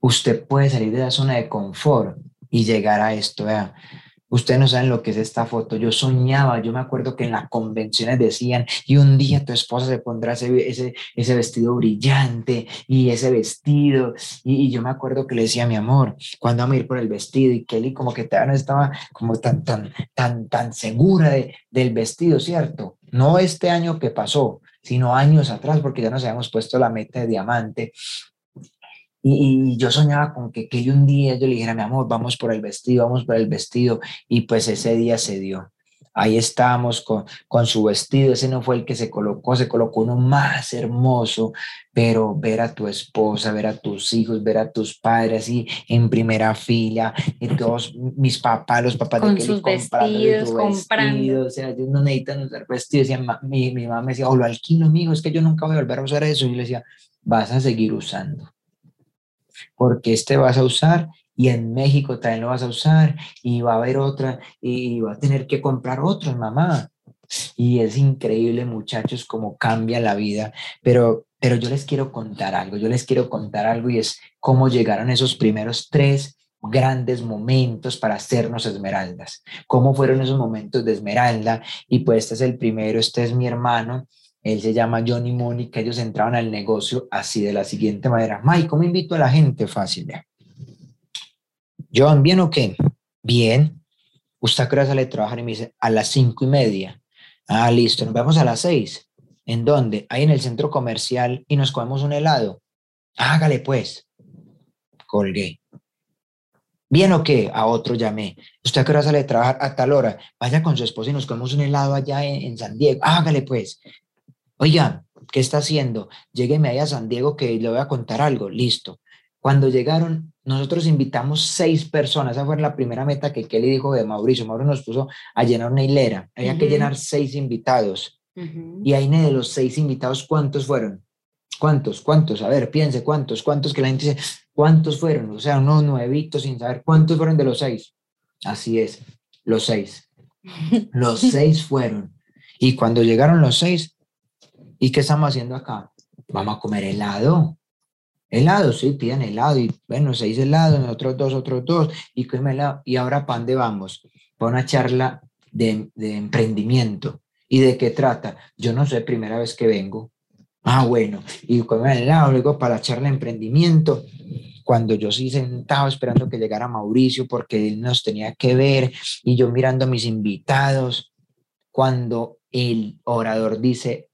usted puede salir de la zona de confort y llegar a esto. Vea. Ustedes no saben lo que es esta foto. Yo soñaba, yo me acuerdo que en las convenciones decían, y un día tu esposa se pondrá ese, ese, ese vestido brillante y ese vestido. Y, yo me acuerdo que le decía, mi amor, cuando vamos a ir por el vestido? Y Kelly como que no estaba como tan, tan, tan, tan segura de, del vestido, ¿cierto? No este año que pasó, sino años atrás, porque ya nos habíamos puesto la meta de diamante. Y, yo soñaba con que, que un día yo le dijera, mi amor, vamos por el vestido, vamos por el vestido. Y pues ese día se dio. Ahí estábamos con, con su vestido, ese no fue el que se colocó, se colocó uno más hermoso, pero ver a tu esposa, ver a tus hijos, ver a tus padres así en primera fila, y todos mis papás, los papás de Kelly vestidos, comprando. o sea, ellos no necesitan usar vestidos, mi, mi mamá me decía, o lo alquilo, amigo, es que yo nunca voy a volver a usar eso, y yo le decía, vas a seguir usando porque este vas a usar y en México también lo vas a usar y va a haber otra y va a tener que comprar otro, mamá. Y es increíble, muchachos, cómo cambia la vida. Pero, pero yo les quiero contar algo, yo les quiero contar algo y es cómo llegaron esos primeros tres grandes momentos para hacernos esmeraldas. ¿Cómo fueron esos momentos de esmeralda? Y pues este es el primero, este es mi hermano, él se llama Johnny Mónica, ellos entraban al negocio así de la siguiente manera. Mike, ¿cómo invito a la gente? Fácil. John, ¿bien o qué? Bien. ¿Usted qué hora sale a trabajar? Y me dice, a las cinco y media. Ah, listo, nos vemos a las seis. ¿En dónde? Ahí en el centro comercial y nos comemos un helado. Hágale pues. Colgué. ¿Bien o qué? A otro llamé. ¿Usted qué hora sale a trabajar? A tal hora. Vaya con su esposa y nos comemos un helado allá en, en San Diego. Hágale pues. Oiga, ¿qué está haciendo? Llégueme ahí a San Diego que le voy a contar algo. Listo. Cuando llegaron, nosotros invitamos seis personas. Esa fue la primera meta que Kelly dijo de Mauricio. Mauricio nos puso a llenar una hilera. Había que llenar seis invitados. Y ahí de los seis invitados, ¿cuántos fueron? ¿Cuántos? ¿Cuántos? A ver, piense, ¿cuántos? ¿Cuántos que la gente dice? ¿Cuántos fueron? O sea, unos nuevitos sin saber cuántos fueron de los seis. Así es, los seis. Los seis fueron. Y cuando llegaron los seis, ¿Y qué estamos haciendo acá? Vamos a comer helado. Helado, sí, piden helado. Y bueno, seis helados, otros dos, otros dos. Y helado. Y ahora, ¿para dónde vamos? Para una charla de, de emprendimiento. ¿Y de qué trata? Yo no sé, primera vez que vengo. Ah, bueno. Y comer helado, luego para la charla de emprendimiento cuando yo sí sentado esperando que llegara Mauricio porque él nos tenía que ver y yo mirando a mis invitados, cuando el orador dice,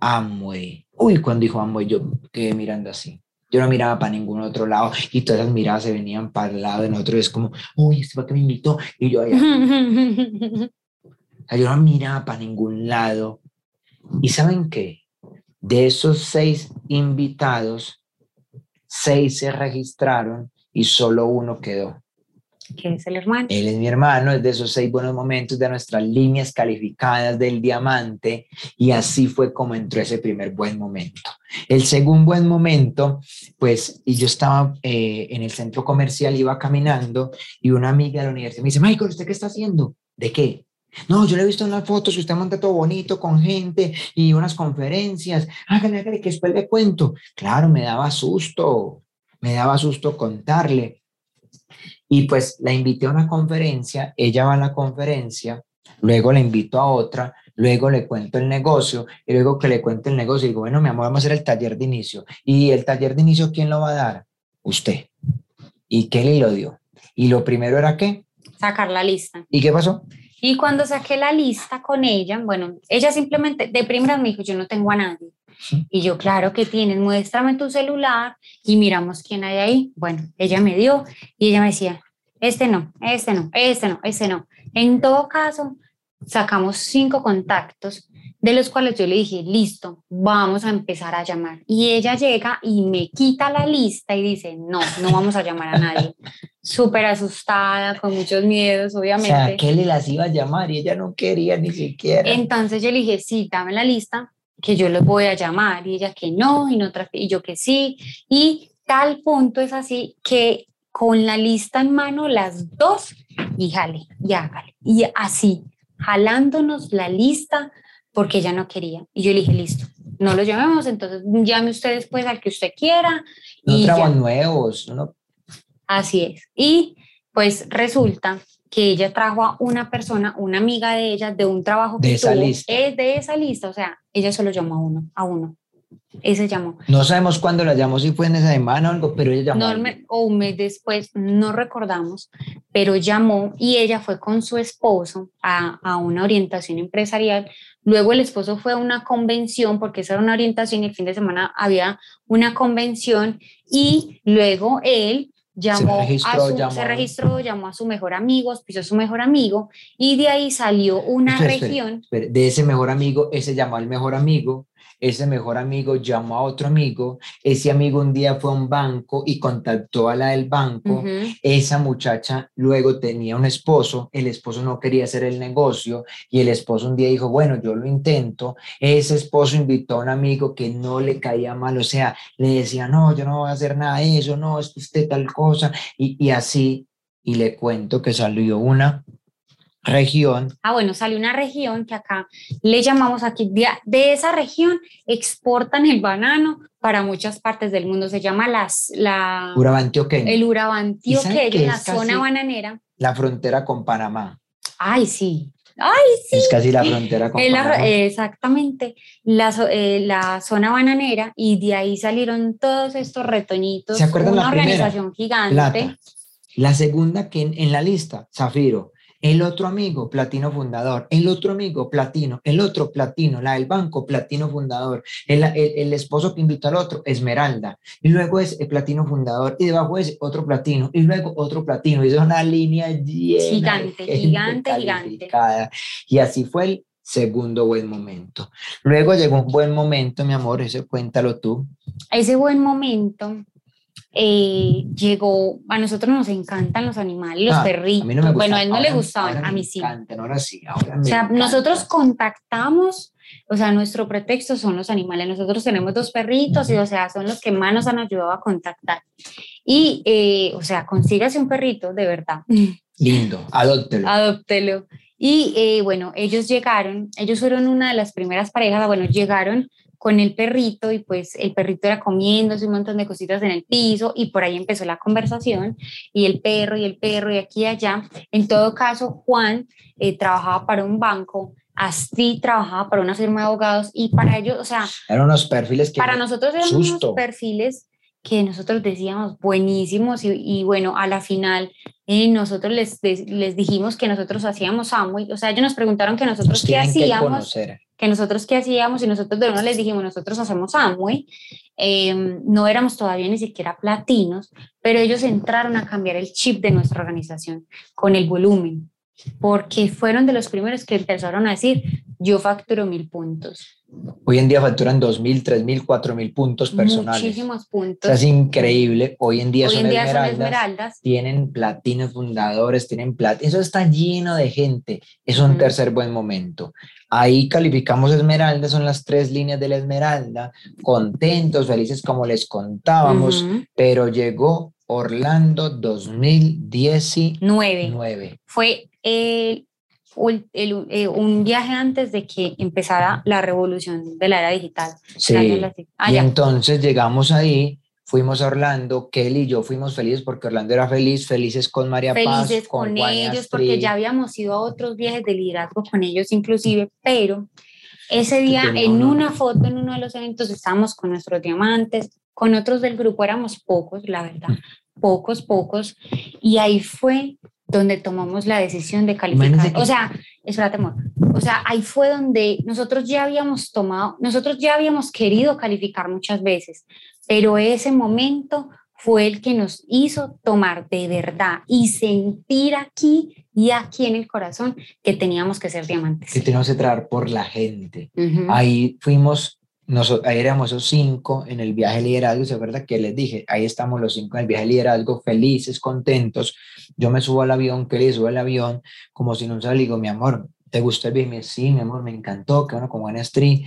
Amway. Uy, cuando dijo Amway, yo quedé mirando así. Yo no miraba para ningún otro lado y todas las miradas se venían para el lado de nosotros. Es como, uy, este fue que me invitó. Y yo allá. yo no miraba para ningún lado. ¿Y saben qué? De esos seis invitados, seis se registraron y solo uno quedó que es el hermano. Él es mi hermano, es de esos seis buenos momentos de nuestras líneas calificadas del diamante y así fue como entró ese primer buen momento. El segundo buen momento, pues, y yo estaba eh, en el centro comercial, iba caminando y una amiga de la universidad me dice, Michael, ¿usted qué está haciendo? ¿De qué? No, yo le he visto en fotos, usted monta todo bonito con gente y unas conferencias. Hágale, hágale, que después le cuento. Claro, me daba susto, me daba susto contarle. Y pues la invité a una conferencia, ella va a la conferencia, luego la invito a otra, luego le cuento el negocio y luego que le cuente el negocio digo, bueno, mi amor, vamos a hacer el taller de inicio. ¿Y el taller de inicio quién lo va a dar? Usted. ¿Y Kelly lo dio? Y lo primero era qué? Sacar la lista. ¿Y qué pasó? Y cuando saqué la lista con ella, bueno, ella simplemente de primera me dijo, yo no tengo a nadie. Y yo, claro que tienes, muéstrame tu celular y miramos quién hay ahí. Bueno, ella me dio y ella me decía, este no, este no, este no, este no. En todo caso, sacamos cinco contactos de los cuales yo le dije, listo, vamos a empezar a llamar. Y ella llega y me quita la lista y dice, no, no vamos a llamar a nadie. Súper asustada, con muchos miedos, obviamente. O sea, que le las iba a llamar y ella no quería ni siquiera. Entonces yo le dije, sí, dame la lista, que yo les voy a llamar. Y ella que no, y, no y yo que sí. Y tal punto es así que con la lista en mano, las dos, y jale, y hágale. Y así, jalándonos la lista porque ella no quería. Y yo le dije, listo, no lo llamemos, entonces llame usted después al que usted quiera. No trabajos nuevos, no, Así es. Y pues resulta que ella trajo a una persona, una amiga de ella, de un trabajo de esa lista. es de esa lista, o sea, ella solo llamó a uno, a uno. Ese llamó. No sabemos cuándo la llamó, si fue en esa semana o algo, pero ella llamó. o un mes después, no recordamos, pero llamó y ella fue con su esposo a, a, una orientación empresarial. Luego el esposo fue a una convención, porque esa era una orientación y el fin de semana había una convención y luego él llamó se registró, a su, llamó, se registró, llamó a su mejor amigo, pisó a su mejor amigo y de ahí salió una región. de ese mejor amigo, ese llamó al mejor amigo ese mejor amigo llamó a otro amigo, ese amigo un día fue a un banco y contactó a la del banco, esa muchacha luego tenía un esposo, el esposo no quería hacer el negocio y el esposo un día dijo, bueno, yo lo intento, ese esposo invitó a un amigo que no le caía mal, o sea, le decía, no, yo no voy a hacer nada de eso, no, es que usted tal cosa, y, y así, y le cuento que salió una región. Ah, bueno, sale una región que acá le llamamos aquí, de, esa región exportan el banano para muchas partes del mundo. Se llama las, la... Urabantioqueño. El Urabantioqueño, la zona bananera. La frontera con Panamá. Ay, sí. Ay, sí. Es casi la frontera con Panamá. Exactamente, la, eh, la, zona bananera y de ahí salieron todos estos retoñitos. ¿Se acuerdan una la organización gigante. La segunda que en la lista, Zafiro, el otro amigo, platino fundador, el otro amigo, platino, el otro platino, la del banco, platino fundador, el, el, esposo que invita al otro, esmeralda, y luego es el platino fundador, y debajo es otro platino, y luego otro platino, y es una línea gigante, gigante, gigante. Y así fue el segundo buen momento. Luego llegó un buen momento, mi amor, ese cuéntalo tú. Ese buen momento eh, llegó, a nosotros nos encantan los animales, los ah, perritos. bueno, a él no le gustaban, a mí sí. ahora sí, o sea, nosotros contactamos, o sea, nuestro pretexto son los animales. Nosotros tenemos dos perritos y, o sea, son los que más nos han ayudado a contactar. Y, eh, o sea, consígase un perrito, de verdad. Lindo, adóptelo. Adóptelo. Y eh, bueno, ellos llegaron, ellos fueron una de las primeras parejas, bueno, llegaron con el perrito y pues el perrito era comiéndose un montón de cositas en el piso y por ahí empezó la conversación y el perro y el perro y aquí y allá. En todo caso, Juan eh, trabajaba para un banco, Astrid trabajaba para una firma de abogados y para ellos, o sea... Eran unos perfiles que... Para nosotros eran unos perfiles que nosotros decíamos buenísimos y, bueno, a la final eh, nosotros les, les dijimos que nosotros hacíamos Amway, o sea, ellos nos preguntaron que nosotros qué hacíamos, que, nosotros qué hacíamos y nosotros de uno les dijimos, nosotros hacemos Amway, em, no éramos todavía ni siquiera platinos, pero ellos entraron a cambiar el chip de nuestra organización con el volumen, porque fueron de los primeros que empezaron a decir, yo facturo mil puntos. Hoy en día facturan dos mil, tres mil, cuatro mil puntos personales. Muchísimos puntos. es increíble. Hoy en día, son, esmeraldas, Tienen platinos fundadores, tienen plata. Eso está lleno de gente. Es un tercer buen momento. Ahí calificamos esmeraldas, son las tres líneas de la esmeralda. Contentos, felices como les contábamos. Pero llegó Orlando 2019. Fue el eh, un viaje antes de que empezara la revolución de la era digital. Sí. Ah, y entonces llegamos ahí, fuimos a Orlando, Kelly y yo fuimos felices porque Orlando era feliz, felices con María Paz. Felices con, ellos, porque ya habíamos ido a otros viajes de liderazgo con ellos inclusive, pero ese día en una foto, en uno de los eventos, estábamos con nuestros diamantes, con otros del grupo éramos pocos, la verdad, pocos, pocos, y ahí fue donde tomamos la decisión de calificar. O sea, espérate, amor. O sea, ahí fue donde nosotros ya habíamos tomado, nosotros ya habíamos querido calificar muchas veces, pero ese momento fue el que nos hizo tomar de verdad y sentir aquí y aquí en el corazón que teníamos que ser diamantes. Que teníamos que traer por la gente. Ahí fuimos nosotros, ahí éramos esos cinco en el viaje de liderazgo, ¿se acuerda que les dije? Ahí estamos los cinco en el viaje de liderazgo, felices, contentos. Yo me subo al avión, que le subo al avión, como si no se digo, mi amor, ¿te gustó el viaje? Sí, mi amor, me encantó, que bueno, como en Street,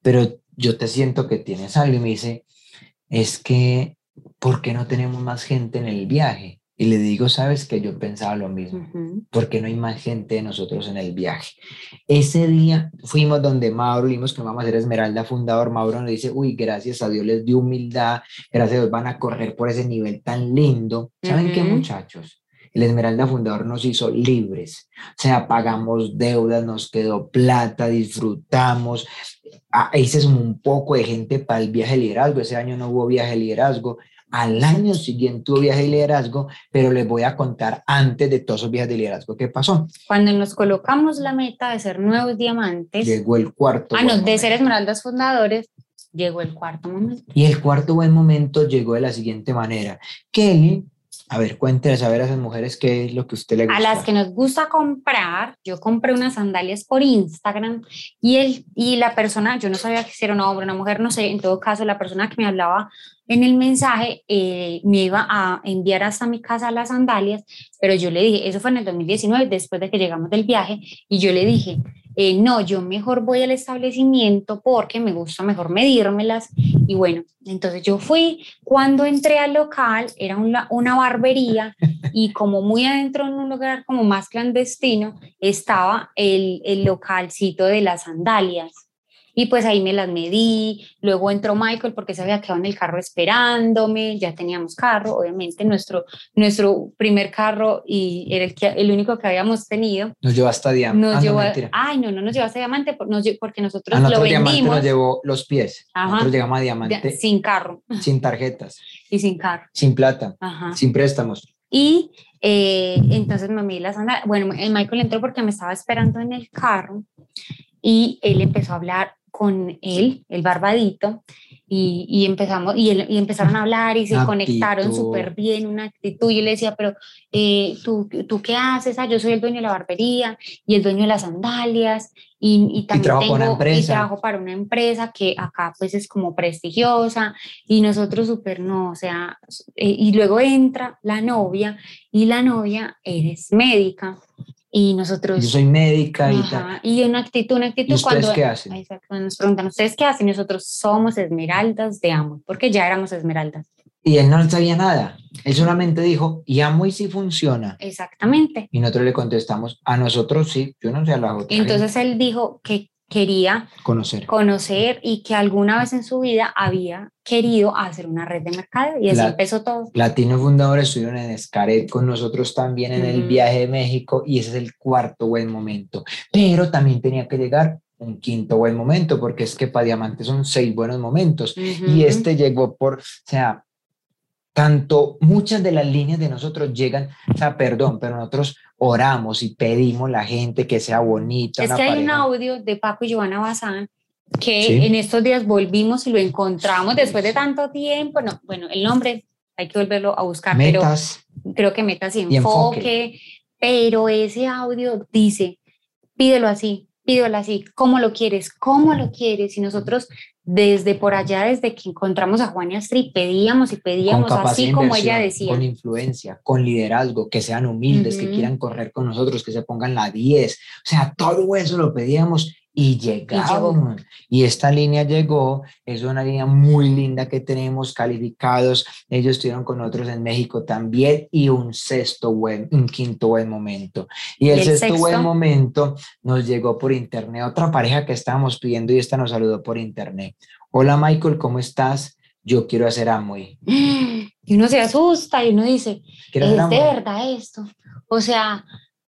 pero yo te siento que tienes algo. Y me dice, es que, ¿por qué no tenemos más gente en el viaje? Y le digo, sabes que yo pensaba lo mismo, porque no hay más gente de nosotros en el viaje. Ese día fuimos donde Mauro, vimos que vamos a ser Esmeralda fundador. Mauro nos dice, uy, gracias a Dios les dio humildad, gracias a Dios van a correr por ese nivel tan lindo. ¿Saben qué, muchachos? El Esmeralda Fundador nos hizo libres, o sea, pagamos deudas, nos quedó plata, disfrutamos, ahí se sumó un poco de gente para el viaje de liderazgo, ese año no hubo viaje de liderazgo, al año siguiente hubo viaje de liderazgo, pero les voy a contar antes de todos esos viajes de liderazgo qué pasó. Cuando nos colocamos la meta de ser nuevos diamantes. Llegó el cuarto. Ah, no, de ser esmeraldas fundadores, llegó el cuarto momento. Y el cuarto buen momento llegó de la siguiente manera. Kelly a ver, cuénteles a ver a esas mujeres qué es lo que usted le gusta. A las que nos gusta comprar, yo compré unas sandalias por Instagram y, el, y la persona, yo no sabía que era un hombre, una mujer, no sé, en todo caso, la persona que me hablaba en el mensaje eh, me iba a enviar hasta mi casa las sandalias, pero yo le dije, eso fue en el 2019, después de que llegamos del viaje, y yo le dije, eh, no, yo mejor voy al establecimiento porque me gusta mejor medírmelas. Y bueno, entonces yo fui, cuando entré al local, era una, una barbería y como muy adentro en un lugar como más clandestino, estaba el, el localcito de las sandalias. Y pues ahí me las medí, luego entró Michael porque se había quedado en el carro esperándome, ya teníamos carro, obviamente nuestro, nuestro primer carro y era el, que, el único que habíamos tenido. Nos llevó hasta Diamante. Ah, ay, no, no nos llevó hasta Diamante porque nosotros lo vendimos. Diamante nos llevó los pies, nosotros llegamos a Diamante. sin carro. Sin tarjetas. Y sin carro. Sin plata, sin préstamos. Y eh, entonces me medí las sandalias. Bueno, el Michael entró porque me estaba esperando en el carro y él empezó a hablar con él, el barbadito, y, y empezamos, y, y, empezaron a hablar y se conectaron súper bien, una actitud. Y yo le decía, pero eh, ¿tú, ¿tú qué haces? Ah, yo soy el dueño de la barbería y el dueño de las sandalias. Y, y también trabajo, tengo, y trabajo para una empresa que acá pues es como prestigiosa y nosotros súper no, o sea, eh, y luego entra la novia y la novia eres médica y nosotros... Yo soy médica y tal. Y una actitud, una actitud ¿Y ustedes cuando... qué hacen? Exacto, nos preguntan, ¿ustedes qué hacen? nosotros somos esmeraldas de amor, porque ya éramos esmeraldas. Y él no sabía nada. Él solamente dijo, y amo y sí funciona. Exactamente. Y nosotros le contestamos, a nosotros sí, yo no sé a la otra. Entonces él dijo que quería conocer. conocer y que alguna vez en su vida había querido hacer una red de mercado y así empezó todo. Latino Fundadores estuvieron en Escaret con nosotros también en el viaje de México y ese es el cuarto buen momento. Pero también tenía que llegar un quinto buen momento porque es que para Diamante son seis buenos momentos y este llegó por, o sea, tanto muchas de las líneas de nosotros llegan, o sea, perdón, pero nosotros oramos y pedimos la gente que sea bonita. Es que hay un audio de Paco y Joana Bazán que en estos días volvimos y lo encontramos después de tanto tiempo. No, bueno, el nombre hay que volverlo a buscar, metas, pero creo que metas y enfoque, pero ese audio dice, pídelo así, pídelo así, ¿cómo lo quieres? ¿Cómo lo quieres? Y nosotros desde por allá, desde que encontramos a Juan Astrid, pedíamos y pedíamos, así como ella decía. Con influencia, con liderazgo, que sean humildes, que quieran correr con nosotros, que se pongan la 10. O sea, todo eso lo pedíamos y llegaron. Y, esta línea llegó, es una línea muy linda que tenemos calificados. Ellos estuvieron con nosotros en México también y un sexto buen, un quinto buen momento. Y el, sexto, buen momento nos llegó por internet. Otra pareja que estábamos pidiendo y esta nos saludó por internet. Hola Michael, ¿cómo estás? Yo quiero hacer Amway. Y uno se asusta y uno dice, ¿es de verdad esto? O sea,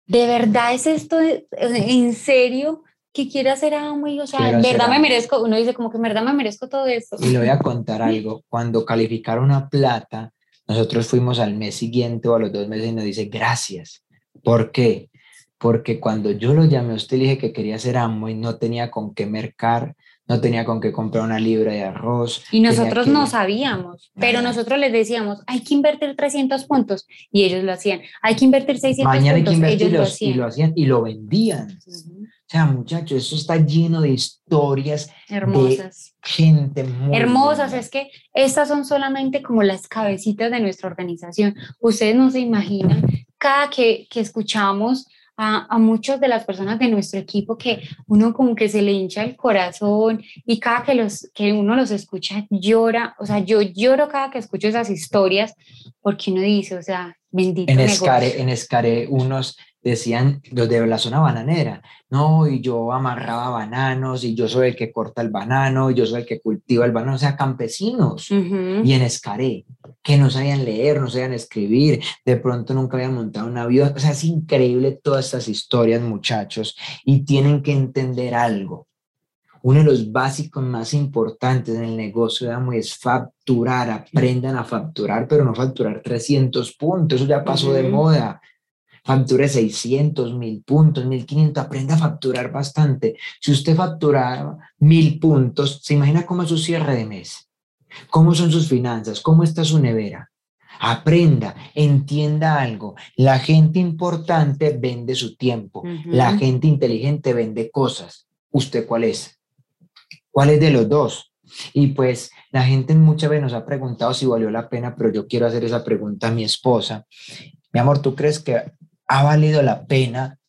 ¿de verdad es esto en serio? Que quiere hacer Amway, o sea, en verdad me merezco, uno dice como que en verdad me merezco todo esto. Y le voy a contar algo, cuando calificaron a plata, nosotros fuimos al mes siguiente o a los dos meses y nos dice gracias. ¿Por qué? Porque cuando yo lo llamé a usted le dije que quería hacer Amway, no tenía con qué mercar, no tenía con qué comprar una libra de arroz. Y nosotros no sabíamos, pero nosotros les decíamos, hay que invertir 300 puntos y ellos lo hacían, hay que invertir 600 Mañana puntos, hay que ellos y lo hacían y lo vendían. O sea, muchachos, eso está lleno de historias hermosas. De gente muy hermosas. Es que estas son solamente como las cabecitas de nuestra organización. Ustedes no se imaginan, cada que, que escuchamos a, a muchas de las personas de nuestro equipo que uno como que se le hincha el corazón y cada que, los, que uno los escucha llora, o sea, yo lloro cada que escucho esas historias porque uno dice, o sea, Bendito en. Escare, en Escare unos decían, los de la zona bananera, no, y yo amarraba bananos, y yo soy el que corta el banano, y yo soy el que cultiva el banano, o sea, campesinos. Y en Escaré, que no sabían leer, no sabían escribir, de pronto nunca habían montado un avión, o sea, es increíble todas estas historias, muchachos, y tienen que entender algo. Uno de los básicos más importantes en el negocio de Amway es facturar, aprendan a facturar, pero no facturar 300 puntos, eso ya pasó de moda. Facture 600, 1000 puntos, 1500, aprenda a facturar bastante. Si usted factura 1000 puntos, ¿se imagina cómo es su cierre de mes? ¿Cómo son sus finanzas? ¿Cómo está su nevera? Aprenda, entienda algo. La gente importante vende su tiempo. La gente inteligente vende cosas. ¿Usted cuál es? ¿Cuál es de los dos? Y pues la gente muchas veces nos ha preguntado si valió la pena, pero yo quiero hacer esa pregunta a mi esposa. Mi amor, ¿tú crees que ha valido la pena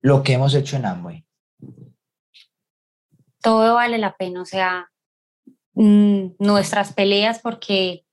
lo que hemos hecho en Amway? todo vale la pena, o sea, mm, nuestras peleas porque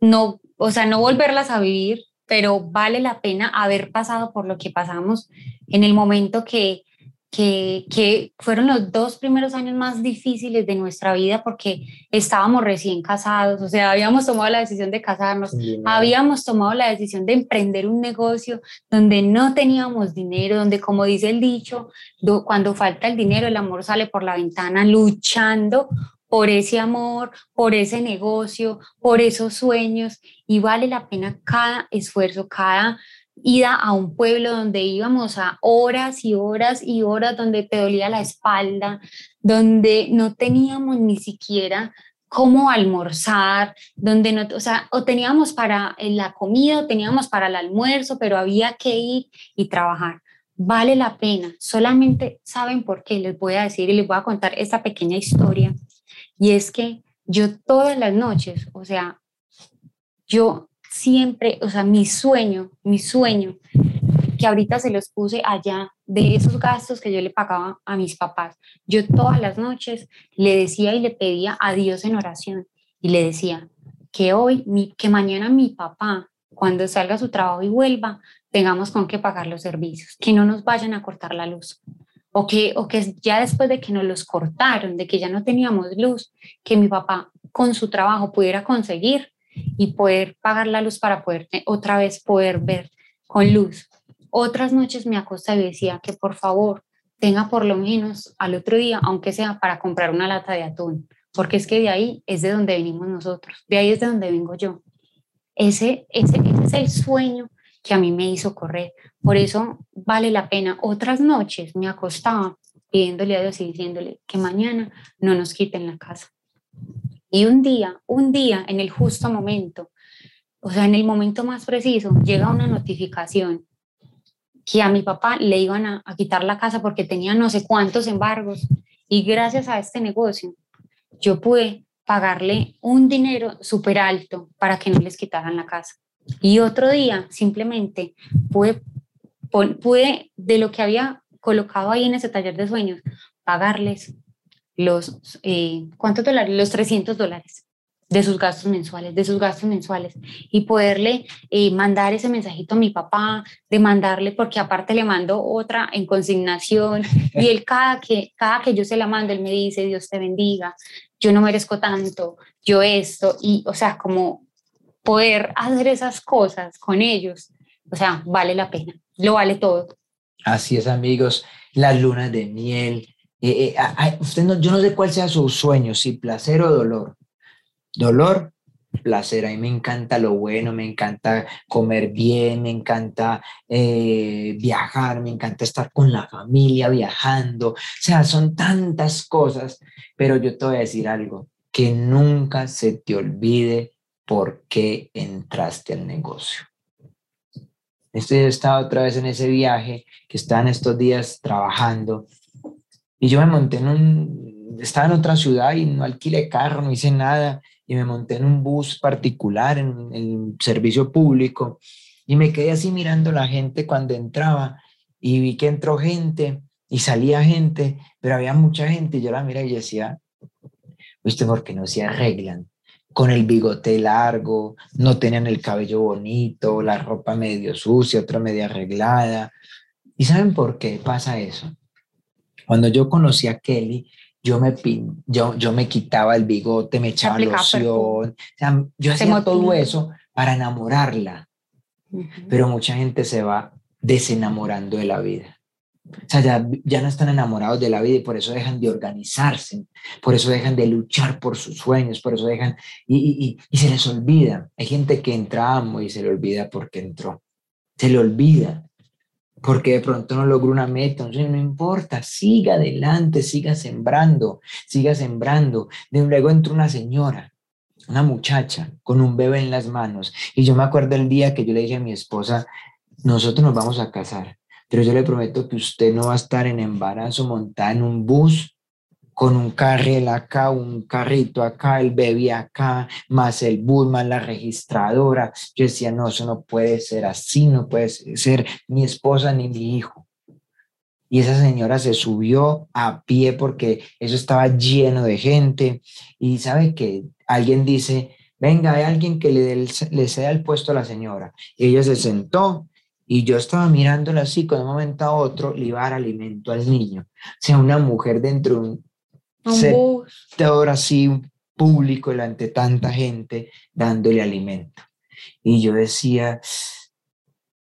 no, o sea, no volverlas a vivir, pero vale la pena haber pasado por lo que pasamos en el momento que, que, que fueron los dos primeros años más difíciles de nuestra vida porque estábamos recién casados, o sea, habíamos tomado la decisión de casarnos, habíamos tomado la decisión de emprender un negocio donde no teníamos dinero, donde como dice el dicho, do- cuando falta el dinero, el amor sale por la ventana luchando por ese amor, por ese negocio, por esos sueños y vale la pena cada esfuerzo, cada ida a un pueblo donde íbamos a horas y horas y horas, donde te dolía la espalda, donde no teníamos ni siquiera cómo almorzar, donde no, o sea, o teníamos para eh, la comida, o teníamos para el almuerzo, pero había que ir y trabajar. Vale la pena, solamente saben por qué, les voy a decir y les voy a contar esta pequeña historia. Y es que yo todas las noches, o sea, yo siempre, o sea, mi sueño, mi sueño, que ahorita se los puse allá de esos gastos que yo le pagaba a mis papás. Yo todas las noches le decía y le pedía a Dios en oración y le decía que hoy, que mañana mi papá, cuando salga a su trabajo y vuelva, tengamos con qué pagar los servicios, que no nos vayan a cortar la luz. O que, o que ya después de que nos los cortaron, de que ya no teníamos luz, que mi papá con su trabajo pudiera conseguir y poder pagar la luz para poder otra vez poder ver con luz. Otras noches me acostaba y decía que por favor tenga por lo menos al otro día, aunque sea para comprar una lata de atún, porque es que de ahí es de donde venimos nosotros, de ahí es de donde vengo yo. Ese, ese, ese es el sueño que a mí me hizo correr. Por eso vale la pena. Otras noches me acostaba pidiéndole a Dios y diciéndole que mañana no nos quiten la casa. Y un día, un día, en el justo momento, o sea, en el momento más preciso, llega una notificación que a mi papá le iban a, a quitar la casa porque tenía no sé cuántos embargos. Y gracias a este negocio, yo pude pagarle un dinero súper alto para que no les quitaran la casa. Y otro día, simplemente, pude, pude de lo que había colocado ahí en ese taller de sueños, pagarles los, eh, ¿cuántos dólares? Los 300 dólares de sus gastos mensuales, de sus gastos mensuales, y poderle eh, mandar ese mensajito a mi papá, de mandarle, porque aparte le mando otra en consignación, y él cada que, cada que yo se la mando, él me dice, Dios te bendiga, yo no merezco tanto, yo esto, y o sea, como poder hacer esas cosas con ellos, o sea, vale la pena, lo vale todo. Así es, amigos, las lunas de miel. Eh, eh, usted no, yo no sé cuál sea su sueño, si placer o dolor. Dolor, placer. A mí me encanta lo bueno, me encanta comer bien, me encanta eh, viajar, me encanta estar con la familia viajando. O sea, son tantas cosas, pero yo te voy a decir algo, que nunca se te olvide por qué entraste al negocio. Este, yo estaba otra vez en ese viaje que estaba en estos días trabajando y yo me monté en un, estaba en otra ciudad y no alquilé carro, no hice nada y me monté en un bus particular, en, en servicio público y me quedé así mirando la gente cuando entraba y vi que entró gente y salía gente, pero había mucha gente y yo la miré y decía, ¿viste por qué no se arreglan? con el bigote largo, no tenían el cabello bonito, la ropa medio sucia, otra medio arreglada. ¿Y saben por qué pasa eso? Cuando yo conocí a Kelly, yo me, yo, yo me quitaba el bigote, me echaba loción, yo hacía todo eso para enamorarla. Pero mucha gente se va desenamorando de la vida. O sea, ya, ya, no están enamorados de la vida y por eso dejan de organizarse, por eso dejan de luchar por sus sueños, por eso dejan y, y, y se les olvida. Hay gente que entra amo y se le olvida porque entró. Se le olvida porque de pronto no logró una meta, entonces no importa, siga adelante, siga sembrando, siga sembrando. De luego entró una señora, una muchacha con un bebé en las manos y yo me acuerdo el día que yo le dije a mi esposa, nosotros nos vamos a casar, pero yo le prometo que usted no va a estar en embarazo montada en un bus con un carril acá, un carrito acá, el bebé acá, más el bus, más la registradora. Yo decía, no, eso no puede ser así, no puede ser mi esposa ni mi hijo. Y esa señora se subió a pie porque eso estaba lleno de gente. Y sabe que alguien dice, venga, hay alguien que le, le ceda el puesto a la señora. Y ella se sentó y yo estaba mirándola así, con un momento a otro le alimento al niño. O sea, una mujer dentro de un ahora así público delante de tanta gente dándole alimento. Y yo decía,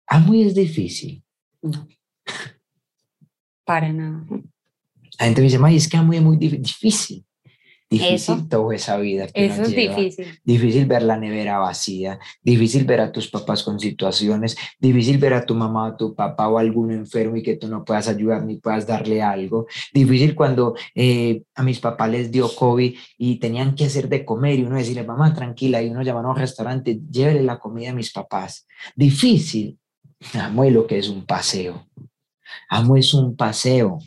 ah, muy es difícil. No. Para nada. La gente me dice, es que muy es muy difícil. Difícil toda esa vida. Eso es difícil. Difícil ver la nevera vacía, difícil ver a tus papás con situaciones, difícil ver a tu mamá o tu papá o alguno enfermo y que tú no puedas ayudar ni puedas darle algo. Difícil cuando eh, a mis papás les dio COVID y tenían que hacer de comer y uno decirle, mamá, tranquila, y uno llamaba a un restaurante, llévele la comida a mis papás. Difícil. Amo lo que es un paseo. Amo es un paseo.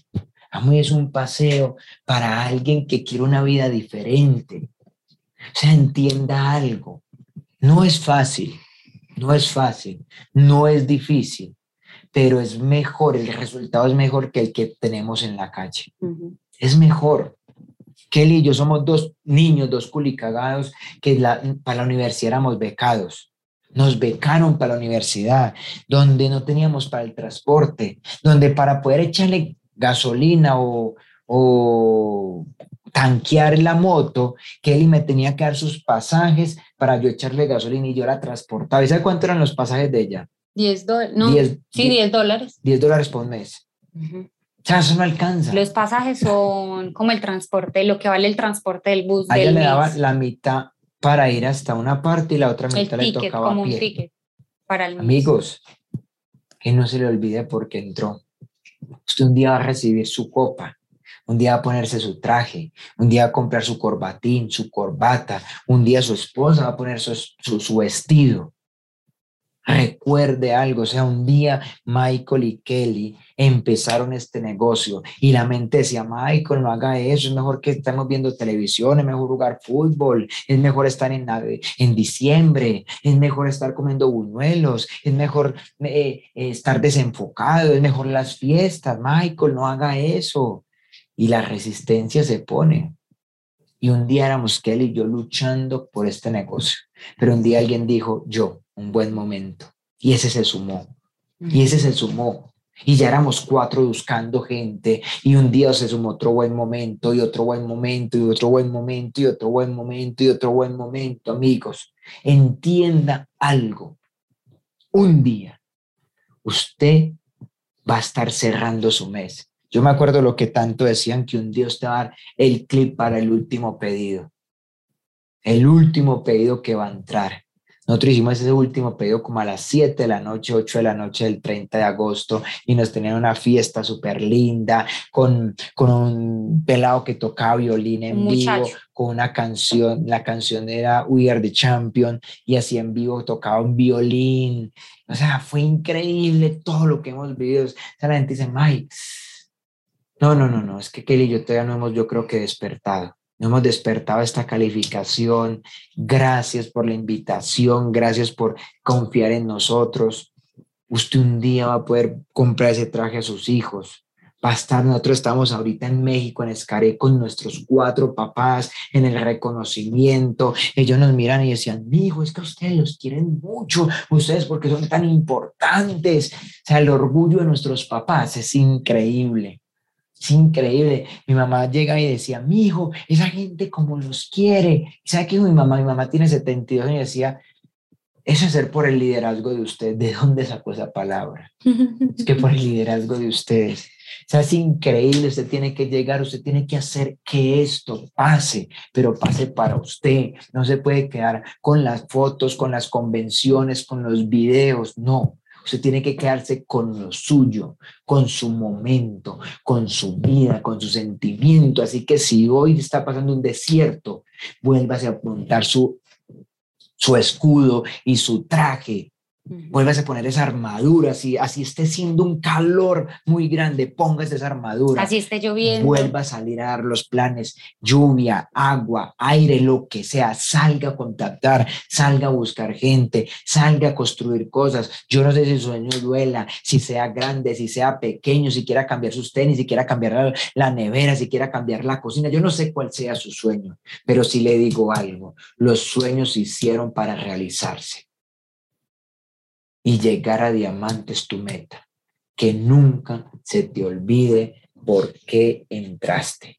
Amo es un paseo para alguien que quiere una vida diferente. O sea, entienda algo. No es fácil, no es fácil, no es difícil, pero es mejor, el resultado es mejor que el que tenemos en la calle. Es mejor. Kelly y yo somos dos niños, dos culicagados, que para la universidad éramos becados. Nos becaron para la universidad, donde no teníamos para el transporte, donde para poder echarle gasolina o, o tanquear la moto, Kelly me tenía que dar sus pasajes para yo echarle gasolina y yo la transportaba. ¿Y sabe cuánto eran los pasajes de ella? 10 dólares. No, sí, 10 dólares. 10 dólares por mes. O sea, eso no alcanza. Los pasajes son como el transporte, lo que vale el transporte del bus. A ella le daba la mitad para ir hasta una parte y la otra mitad le tocaba como a pie. Un ticket para el Amigos, que no se le olvide porque entró. Usted un día va a recibir su copa, un día va a ponerse su traje, un día va a comprar su corbatín, su corbata, un día su esposa va a poner su, su vestido recuerde algo, o sea, un día Michael y Kelly empezaron este negocio y la mente decía, Michael, no haga eso, es mejor que estemos viendo televisión, es mejor jugar fútbol, es mejor estar en, en diciembre, es mejor estar comiendo buñuelos, es mejor eh, estar desenfocado, es mejor las fiestas, Michael, no haga eso. Y la resistencia se pone. Y un día éramos Kelly y yo luchando por este negocio, pero un día alguien dijo, yo, un buen momento. Y ese se sumó. Y ese se sumó. Y ya éramos cuatro buscando gente. Y un día se sumó otro buen momento, y otro buen momento, y otro buen momento, y otro buen momento, y otro buen momento. Amigos, entienda algo. Un día usted va a estar cerrando su mes. Yo me acuerdo lo que tanto decían que un día usted va a dar el clip para el último pedido. El último pedido que va a entrar. Nosotros hicimos ese último pedido como a las 7 de la noche, 8 de la noche del 30 de agosto y nos tenían una fiesta súper linda con, con un pelado que tocaba violín en vivo, con una canción, la canción era We Are the Champion y así en vivo tocaba un violín. O sea, fue increíble todo lo que hemos vivido. O sea, la gente dice, Mike, no, no, no, no, es que Kelly y yo todavía no hemos, yo creo que despertado no hemos despertado esta calificación. Gracias por la invitación, gracias por confiar en nosotros. Usted un día va a poder comprar ese traje a sus hijos. va a estar, nosotros estamos ahorita en México, en Escaré, con nuestros cuatro papás, en el reconocimiento. Ellos nos miran y decían, hijo, es que ustedes los quieren mucho, ustedes porque son tan importantes. O sea, el orgullo de nuestros papás es increíble. Es increíble. Mi mamá llega y decía, mi hijo, esa gente como los quiere. ¿Y sabe qué mi mamá? Mi mamá tiene 72 años y decía, eso es ser por el liderazgo de usted. ¿De dónde sacó esa palabra? es que por el liderazgo de ustedes. O sea, es increíble, usted tiene que llegar, usted tiene que hacer que esto pase, pero pase para usted. No se puede quedar con las fotos, con las convenciones, con los videos, no. Usted tiene que quedarse con lo suyo, con su momento, con su vida, con su sentimiento. Así que si hoy está pasando un desierto, vuélvase a apuntar su su escudo y su traje. Vuélvase a poner esa armadura, así, así esté siendo un calor muy grande, póngase esa armadura. Así esté lloviendo. Vuelva a salir a dar los planes, lluvia, agua, aire, lo que sea, salga a contactar, salga a buscar gente, salga a construir cosas. Yo no sé si su sueño duela, si sea grande, si sea pequeño, si quiera cambiar sus tenis, si quiera cambiar la, la nevera, si quiera cambiar la cocina. Yo no sé cuál sea su sueño, pero sí le digo algo, los sueños se hicieron para realizarse y llegar a diamantes tu meta. Que nunca se te olvide por qué entraste.